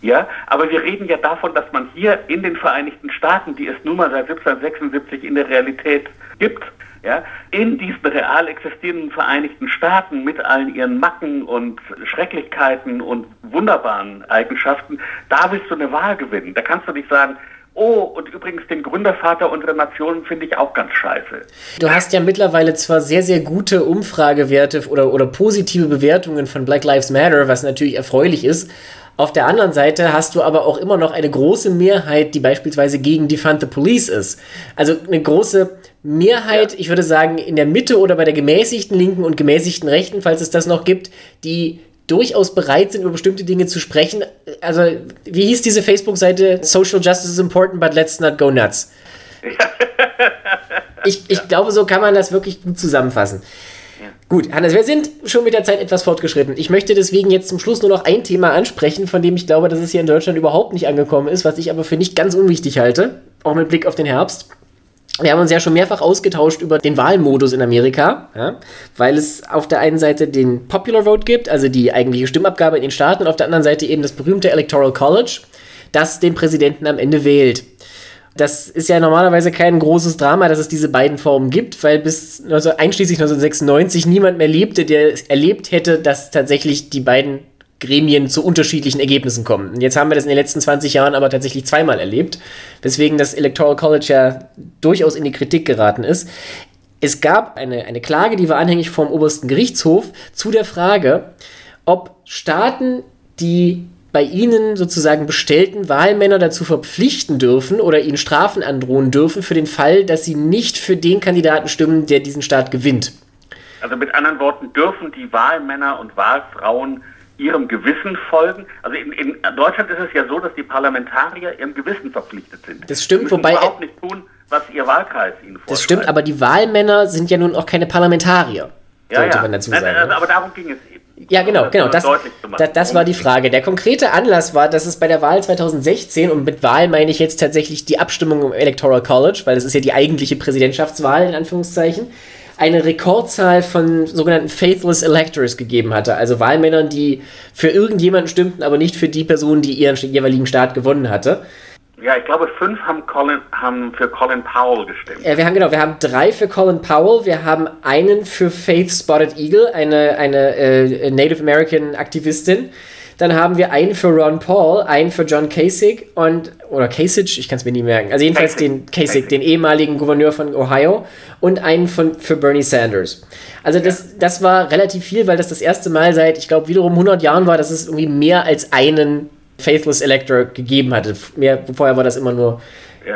Ja, aber wir reden ja davon, dass man hier in den Vereinigten Staaten, die es nun mal seit 1776 in der Realität gibt, ja, in diesen real existierenden Vereinigten Staaten mit allen ihren Macken und Schrecklichkeiten und wunderbaren Eigenschaften, da willst du eine Wahl gewinnen. Da kannst du nicht sagen, Oh, und übrigens den Gründervater unserer Nation finde ich auch ganz scheiße. Du hast ja mittlerweile zwar sehr, sehr gute Umfragewerte oder, oder positive Bewertungen von Black Lives Matter, was natürlich erfreulich ist, auf der anderen Seite hast du aber auch immer noch eine große Mehrheit, die beispielsweise gegen Defund the Police ist. Also eine große Mehrheit, ja. ich würde sagen, in der Mitte oder bei der gemäßigten Linken und gemäßigten Rechten, falls es das noch gibt, die durchaus bereit sind, über bestimmte Dinge zu sprechen. Also, wie hieß diese Facebook-Seite? Social Justice is important, but let's not go nuts. ich, ich ja. glaube, so kann man das wirklich gut zusammenfassen. Gut, Hannes, wir sind schon mit der Zeit etwas fortgeschritten. Ich möchte deswegen jetzt zum Schluss nur noch ein Thema ansprechen, von dem ich glaube, dass es hier in Deutschland überhaupt nicht angekommen ist, was ich aber für nicht ganz unwichtig halte, auch mit Blick auf den Herbst. Wir haben uns ja schon mehrfach ausgetauscht über den Wahlmodus in Amerika, ja, weil es auf der einen Seite den Popular Vote gibt, also die eigentliche Stimmabgabe in den Staaten, und auf der anderen Seite eben das berühmte Electoral College, das den Präsidenten am Ende wählt das ist ja normalerweise kein großes Drama, dass es diese beiden Formen gibt, weil bis also einschließlich 1996 niemand mehr lebte, der erlebt hätte, dass tatsächlich die beiden Gremien zu unterschiedlichen Ergebnissen kommen. Und jetzt haben wir das in den letzten 20 Jahren aber tatsächlich zweimal erlebt, weswegen das Electoral College ja durchaus in die Kritik geraten ist. Es gab eine, eine Klage, die war anhängig vom obersten Gerichtshof zu der Frage, ob Staaten, die bei ihnen sozusagen bestellten Wahlmänner dazu verpflichten dürfen oder ihnen Strafen androhen dürfen für den Fall, dass sie nicht für den Kandidaten stimmen, der diesen Staat gewinnt. Also mit anderen Worten, dürfen die Wahlmänner und Wahlfrauen ihrem Gewissen folgen. Also in, in Deutschland ist es ja so, dass die Parlamentarier ihrem Gewissen verpflichtet sind. Das stimmt, wobei überhaupt nicht tun, was ihr Wahlkreis ihnen vorschreibt. Das stimmt, aber die Wahlmänner sind ja nun auch keine Parlamentarier. Ja, ja. Man dazu sagen, Nein, ne? aber darum ging es eben. Ja, genau, genau. Das, das, das war die Frage. Der konkrete Anlass war, dass es bei der Wahl 2016, und mit Wahl meine ich jetzt tatsächlich die Abstimmung im Electoral College, weil das ist ja die eigentliche Präsidentschaftswahl in Anführungszeichen, eine Rekordzahl von sogenannten Faithless Electors gegeben hatte. Also Wahlmännern, die für irgendjemanden stimmten, aber nicht für die Person, die ihren jeweiligen Staat gewonnen hatte. Ja, ich glaube, fünf haben, Colin, haben für Colin Powell gestimmt. Äh, wir haben genau, wir haben drei für Colin Powell, wir haben einen für Faith Spotted Eagle, eine, eine äh, Native American Aktivistin. Dann haben wir einen für Ron Paul, einen für John Kasich und oder Kasich, ich kann es mir nie merken. Also jedenfalls den Kasich, Kasich. den ehemaligen Gouverneur von Ohio und einen von, für Bernie Sanders. Also das, das war relativ viel, weil das das erste Mal seit, ich glaube, wiederum 100 Jahren war, dass es irgendwie mehr als einen Faithless Elector gegeben hatte. Mehr, vorher war das immer nur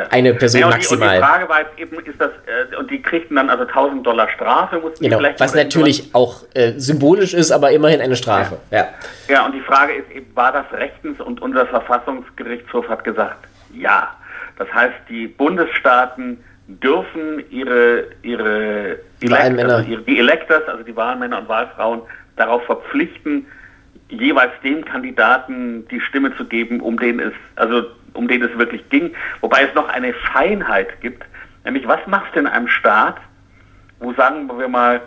eine Person ja, und maximal. Die, und die Frage war jetzt eben, ist das, äh, und die kriegten dann also 1000 Dollar Strafe, mussten genau, was natürlich auch äh, symbolisch ist, aber immerhin eine Strafe. Ja. ja. Ja. und die Frage ist eben, war das rechtens? Und unser Verfassungsgerichtshof hat gesagt, ja. Das heißt, die Bundesstaaten dürfen ihre, ihre, Elekt, also ihre die Electors, also die Wahlmänner und Wahlfrauen, darauf verpflichten, jeweils dem Kandidaten die Stimme zu geben, um den es, also um den es wirklich ging. Wobei es noch eine Feinheit gibt, nämlich was machst du in einem Staat, wo sagen wir mal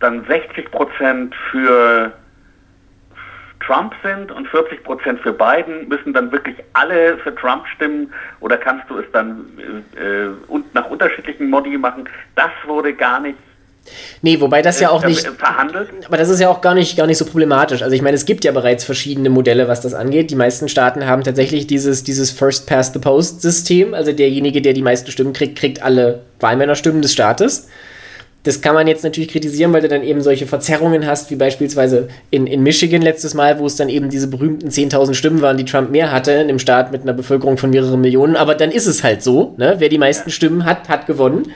dann 60 Prozent für Trump sind und 40 Prozent für Biden, müssen dann wirklich alle für Trump stimmen oder kannst du es dann äh, und nach unterschiedlichen Modi machen? Das wurde gar nicht Nee, wobei das ja auch nicht. Verhandelt? Aber das ist ja auch gar nicht, gar nicht so problematisch. Also ich meine, es gibt ja bereits verschiedene Modelle, was das angeht. Die meisten Staaten haben tatsächlich dieses, dieses First Past the Post-System. Also derjenige, der die meisten Stimmen kriegt, kriegt alle Wahlmännerstimmen des Staates. Das kann man jetzt natürlich kritisieren, weil du dann eben solche Verzerrungen hast, wie beispielsweise in, in Michigan letztes Mal, wo es dann eben diese berühmten 10.000 Stimmen waren, die Trump mehr hatte, in einem Staat mit einer Bevölkerung von mehreren Millionen. Aber dann ist es halt so, ne? wer die meisten Stimmen hat, hat gewonnen.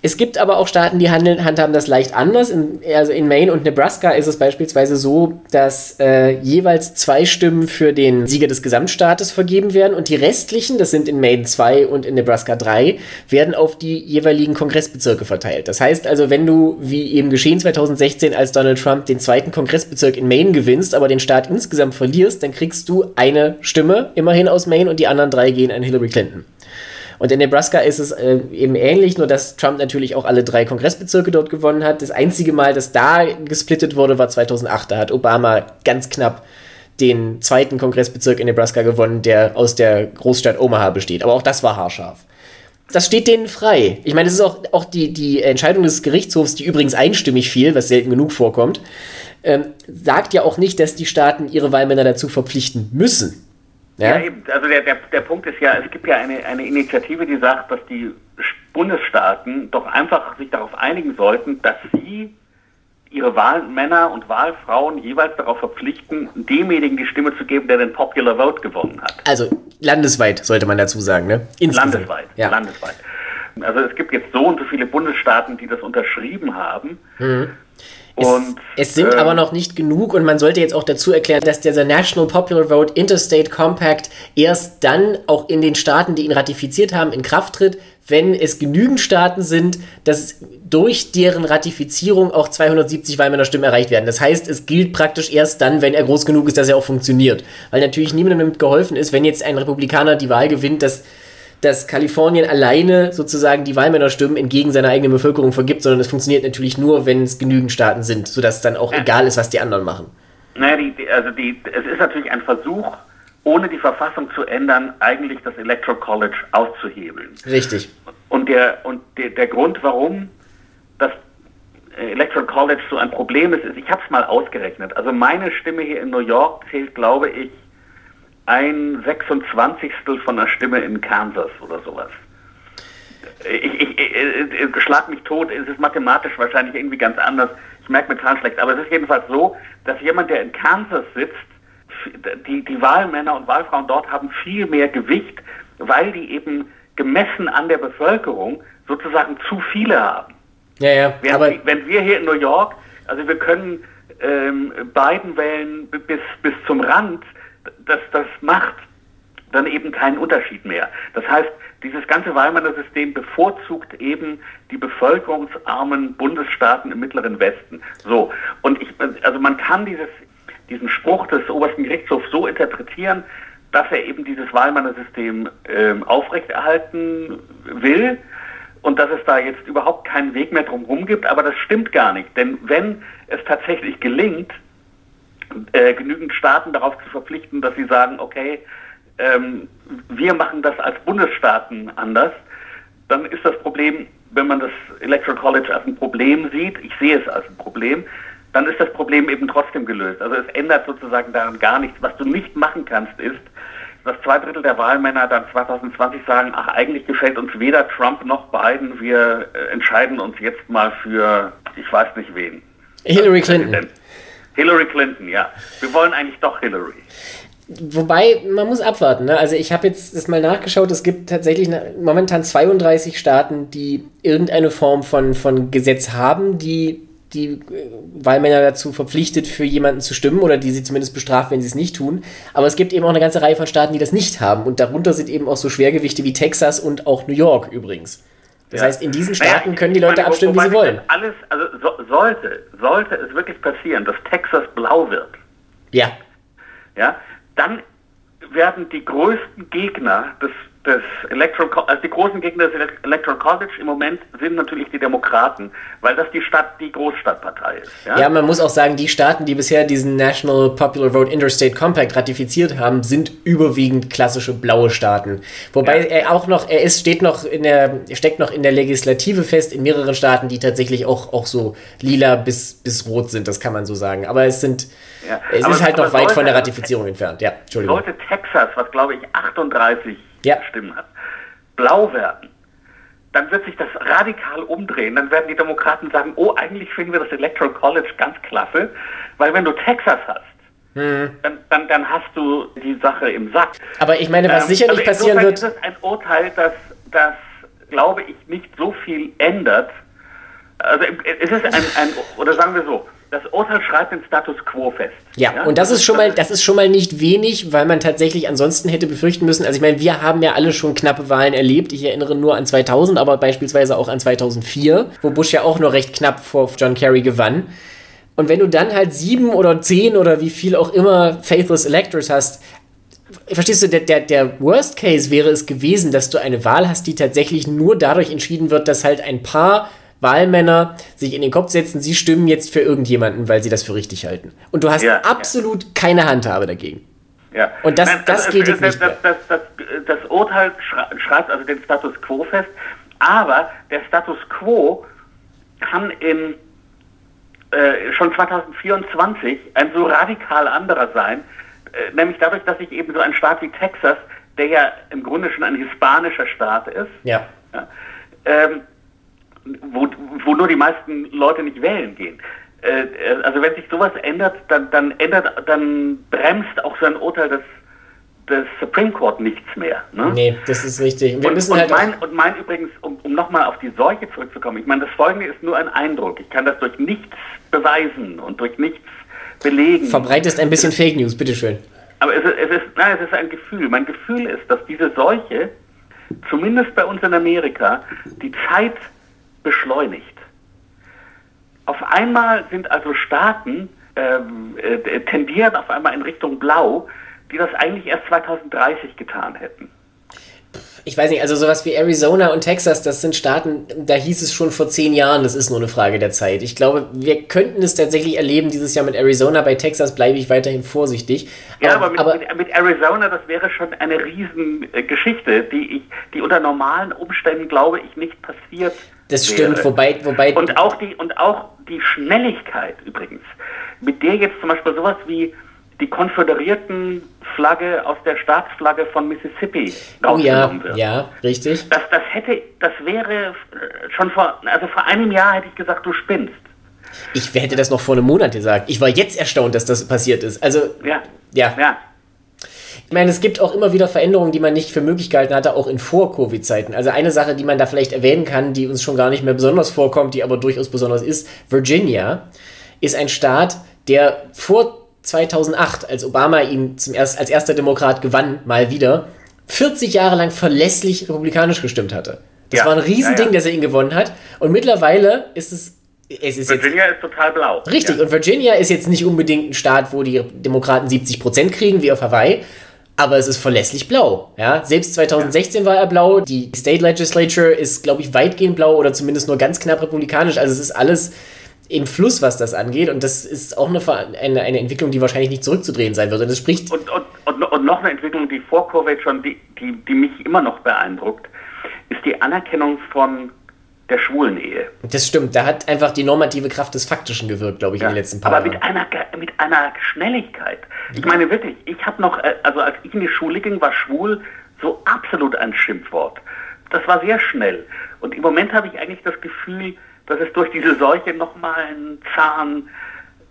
Es gibt aber auch Staaten, die handeln, handhaben das leicht anders. In, also in Maine und Nebraska ist es beispielsweise so, dass äh, jeweils zwei Stimmen für den Sieger des Gesamtstaates vergeben werden und die restlichen, das sind in Maine zwei und in Nebraska drei, werden auf die jeweiligen Kongressbezirke verteilt. Das heißt also, wenn du, wie eben geschehen 2016, als Donald Trump den zweiten Kongressbezirk in Maine gewinnst, aber den Staat insgesamt verlierst, dann kriegst du eine Stimme immerhin aus Maine und die anderen drei gehen an Hillary Clinton. Und in Nebraska ist es äh, eben ähnlich, nur dass Trump natürlich auch alle drei Kongressbezirke dort gewonnen hat. Das einzige Mal, dass da gesplittet wurde, war 2008. Da hat Obama ganz knapp den zweiten Kongressbezirk in Nebraska gewonnen, der aus der Großstadt Omaha besteht. Aber auch das war haarscharf. Das steht denen frei. Ich meine, es ist auch, auch die, die Entscheidung des Gerichtshofs, die übrigens einstimmig fiel, was selten genug vorkommt, ähm, sagt ja auch nicht, dass die Staaten ihre Wahlmänner dazu verpflichten müssen. Ja, ja eben. Also der, der, der Punkt ist ja, es gibt ja eine, eine Initiative, die sagt, dass die Bundesstaaten doch einfach sich darauf einigen sollten, dass sie ihre Wahlmänner und Wahlfrauen jeweils darauf verpflichten, demjenigen die Stimme zu geben, der den Popular Vote gewonnen hat. Also landesweit sollte man dazu sagen, ne? Insgesamt. Landesweit, ja. landesweit. Also es gibt jetzt so und so viele Bundesstaaten, die das unterschrieben haben. Mhm. Und, es, es sind äh, aber noch nicht genug und man sollte jetzt auch dazu erklären, dass dieser National Popular Vote Interstate Compact erst dann auch in den Staaten, die ihn ratifiziert haben, in Kraft tritt, wenn es genügend Staaten sind, dass durch deren Ratifizierung auch 270 Wahlmännerstimmen erreicht werden. Das heißt, es gilt praktisch erst dann, wenn er groß genug ist, dass er auch funktioniert. Weil natürlich niemandem damit geholfen ist, wenn jetzt ein Republikaner die Wahl gewinnt, dass dass Kalifornien alleine sozusagen die Wahlmännerstimmen entgegen seiner eigenen Bevölkerung vergibt, sondern es funktioniert natürlich nur, wenn es genügend Staaten sind, sodass dann auch ja. egal ist, was die anderen machen. Naja, die, die, also die, es ist natürlich ein Versuch, ohne die Verfassung zu ändern, eigentlich das Electoral College auszuhebeln. Richtig. Und der, und der, der Grund, warum das Electoral College so ein Problem ist, ist, ich habe es mal ausgerechnet. Also meine Stimme hier in New York zählt, glaube ich, ein 26. von einer Stimme in Kansas oder sowas. Ich, ich, ich, ich schlag mich tot, es ist mathematisch wahrscheinlich irgendwie ganz anders. Ich merke mir Zahlen schlecht, aber es ist jedenfalls so, dass jemand, der in Kansas sitzt, die, die Wahlmänner und Wahlfrauen dort haben viel mehr Gewicht, weil die eben gemessen an der Bevölkerung sozusagen zu viele haben. Ja, ja. Während, aber wenn wir hier in New York, also wir können ähm, Biden wählen bis, bis zum Rand, das, das macht dann eben keinen Unterschied mehr. Das heißt, dieses ganze Weimarer System bevorzugt eben die bevölkerungsarmen Bundesstaaten im Mittleren Westen. So. Und ich, also man kann dieses, diesen Spruch des obersten Gerichtshofs so interpretieren, dass er eben dieses Weimarer System äh, aufrechterhalten will und dass es da jetzt überhaupt keinen Weg mehr drumherum gibt. Aber das stimmt gar nicht. Denn wenn es tatsächlich gelingt, äh, genügend Staaten darauf zu verpflichten, dass sie sagen, okay, ähm, wir machen das als Bundesstaaten anders, dann ist das Problem, wenn man das Electoral College als ein Problem sieht, ich sehe es als ein Problem, dann ist das Problem eben trotzdem gelöst. Also es ändert sozusagen daran gar nichts. Was du nicht machen kannst, ist, dass zwei Drittel der Wahlmänner dann 2020 sagen, ach, eigentlich gefällt uns weder Trump noch Biden, wir äh, entscheiden uns jetzt mal für, ich weiß nicht wen. Hillary Clinton. Hillary Clinton, ja. Wir wollen eigentlich doch Hillary. Wobei, man muss abwarten. Ne? Also ich habe jetzt das mal nachgeschaut, es gibt tatsächlich momentan 32 Staaten, die irgendeine Form von, von Gesetz haben, die die äh, Wahlmänner dazu verpflichtet, für jemanden zu stimmen oder die sie zumindest bestraft, wenn sie es nicht tun. Aber es gibt eben auch eine ganze Reihe von Staaten, die das nicht haben. Und darunter sind eben auch so Schwergewichte wie Texas und auch New York übrigens. Das ja. heißt, in diesen Staaten naja, können die Leute meine, abstimmen, wie sie wollen. Alles, also so, sollte, sollte es wirklich passieren, dass Texas blau wird. Ja. Ja, dann werden die größten Gegner des, des Electoral, also die großen Gegner des Electoral College im Moment sind natürlich die Demokraten, weil das die Stadt, die Großstadtpartei ist. Ja? ja, man muss auch sagen, die Staaten, die bisher diesen National Popular Vote Interstate Compact ratifiziert haben, sind überwiegend klassische blaue Staaten. Wobei ja. er auch noch, er ist, steht noch in der, steckt noch in der Legislative fest in mehreren Staaten, die tatsächlich auch, auch so lila bis, bis rot sind, das kann man so sagen. Aber es sind, ja. Es aber, ist halt noch weit sollte, von der Ratifizierung entfernt. Ja, Entschuldigung. Sollte Texas, was glaube ich 38 ja. Stimmen hat, blau werden, dann wird sich das radikal umdrehen. Dann werden die Demokraten sagen, oh, eigentlich finden wir das Electoral College ganz klasse, weil wenn du Texas hast, hm. dann, dann, dann, hast du die Sache im Sack. Aber ich meine, was ähm, sicherlich also passieren wird... ist es ein Urteil, das, das, glaube ich, nicht so viel ändert. Also es ist ein, ein oder sagen wir so, das Urteil schreibt den Status quo fest. Ja, ja, und das ist schon mal, das ist schon mal nicht wenig, weil man tatsächlich ansonsten hätte befürchten müssen. Also ich meine, wir haben ja alle schon knappe Wahlen erlebt. Ich erinnere nur an 2000, aber beispielsweise auch an 2004, wo Bush ja auch nur recht knapp vor John Kerry gewann. Und wenn du dann halt sieben oder zehn oder wie viel auch immer Faithless Electors hast, verstehst du, der, der, der Worst Case wäre es gewesen, dass du eine Wahl hast, die tatsächlich nur dadurch entschieden wird, dass halt ein paar Wahlmänner sich in den Kopf setzen, sie stimmen jetzt für irgendjemanden, weil sie das für richtig halten. Und du hast ja, absolut ja. keine Handhabe dagegen. Ja. Und das, Nein, das also, geht jetzt nicht das, das, das, das, Urteil schreibt also den Status quo fest, aber der Status quo kann in äh, schon 2024 ein so radikal anderer sein, äh, nämlich dadurch, dass sich eben so ein Staat wie Texas, der ja im Grunde schon ein hispanischer Staat ist, ja. ja ähm, wo, wo nur die meisten Leute nicht wählen gehen. Äh, also wenn sich sowas ändert, dann, dann ändert, dann bremst auch so ein Urteil des, des Supreme Court nichts mehr. Ne? Nee, das ist richtig. Wir und, müssen und, halt mein, und mein übrigens, um, um nochmal auf die Seuche zurückzukommen, ich meine, das folgende ist nur ein Eindruck. Ich kann das durch nichts beweisen und durch nichts belegen. Verbreitest ein bisschen Fake News, bitteschön. Aber es, es, ist, nein, es ist ein Gefühl. Mein Gefühl ist, dass diese Seuche, zumindest bei uns in Amerika, die Zeit beschleunigt. Auf einmal sind also Staaten, ähm, äh, tendieren auf einmal in Richtung Blau, die das eigentlich erst 2030 getan hätten ich weiß nicht, also sowas wie Arizona und Texas, das sind Staaten, da hieß es schon vor zehn Jahren, das ist nur eine Frage der Zeit. Ich glaube, wir könnten es tatsächlich erleben dieses Jahr mit Arizona. Bei Texas bleibe ich weiterhin vorsichtig. Ja, aber, aber, mit, aber mit, Arizona, das wäre schon eine Riesengeschichte, die, ich, die unter normalen Umständen, glaube ich, nicht passiert. Das wäre. stimmt, wobei, wobei. Und auch die, und auch die Schnelligkeit übrigens, mit der jetzt zum Beispiel sowas wie die konföderierten Flagge aus der Staatsflagge von Mississippi oh, ja, wird. Ja, richtig. Das, das hätte, das wäre schon vor, also vor einem Jahr hätte ich gesagt, du spinnst. Ich hätte das noch vor einem Monat gesagt. Ich war jetzt erstaunt, dass das passiert ist. Also, ja. Ja. ja. Ich meine, es gibt auch immer wieder Veränderungen, die man nicht für möglich gehalten hatte, auch in Vor-Covid-Zeiten. Also eine Sache, die man da vielleicht erwähnen kann, die uns schon gar nicht mehr besonders vorkommt, die aber durchaus besonders ist, Virginia ist ein Staat, der vor 2008, als Obama ihn zum erst, als erster Demokrat gewann, mal wieder, 40 Jahre lang verlässlich republikanisch gestimmt hatte. Das Ja, war ein Riesending, ja, ja. dass er ihn gewonnen hat. Und mittlerweile ist es. Es ist jetzt Virginia ist total blau. Richtig, Ja. und Virginia ist jetzt nicht unbedingt ein Staat, wo die Demokraten 70% kriegen, wie auf Hawaii, aber es ist verlässlich blau. Ja? Selbst 2016 war er blau, die State Legislature ist, glaube ich, weitgehend blau oder zumindest nur ganz knapp republikanisch. Also es ist alles im Fluss, was das angeht, und das ist auch eine, eine, eine Entwicklung, die wahrscheinlich nicht zurückzudrehen sein wird. Und das spricht. Und, und, und, und noch eine Entwicklung, die vor Covid schon, die, die, die mich immer noch beeindruckt, ist die Anerkennung von der schwulen Ehe. Das stimmt, da hat einfach die normative Kraft des Faktischen gewirkt, glaube ich, in den letzten paar aber Jahren. mit einer, mit einer Schnelligkeit. Ich meine wirklich, ich habe noch, äh, also als ich in die Schule ging, war schwul so absolut ein Schimpfwort. Das war sehr schnell. Und im Moment habe ich eigentlich das Gefühl, dass es durch diese Seuche nochmal einen Zahn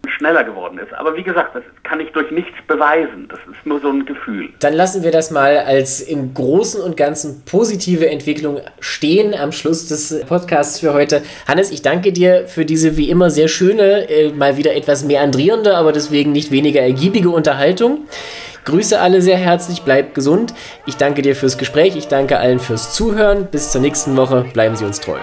schneller geworden ist. Aber wie gesagt, das kann ich durch nichts beweisen. Das ist nur so ein Gefühl. Dann lassen wir das mal als im Großen und Ganzen positive Entwicklung stehen am Schluss des Podcasts für heute. Hannes, ich danke dir für diese wie immer sehr schöne, äh, mal wieder etwas meandrierende, aber deswegen nicht weniger ergiebige Unterhaltung. Grüße alle sehr herzlich, bleibt gesund. Ich danke dir fürs Gespräch, ich danke allen fürs Zuhören. Bis zur nächsten Woche, bleiben Sie uns treu.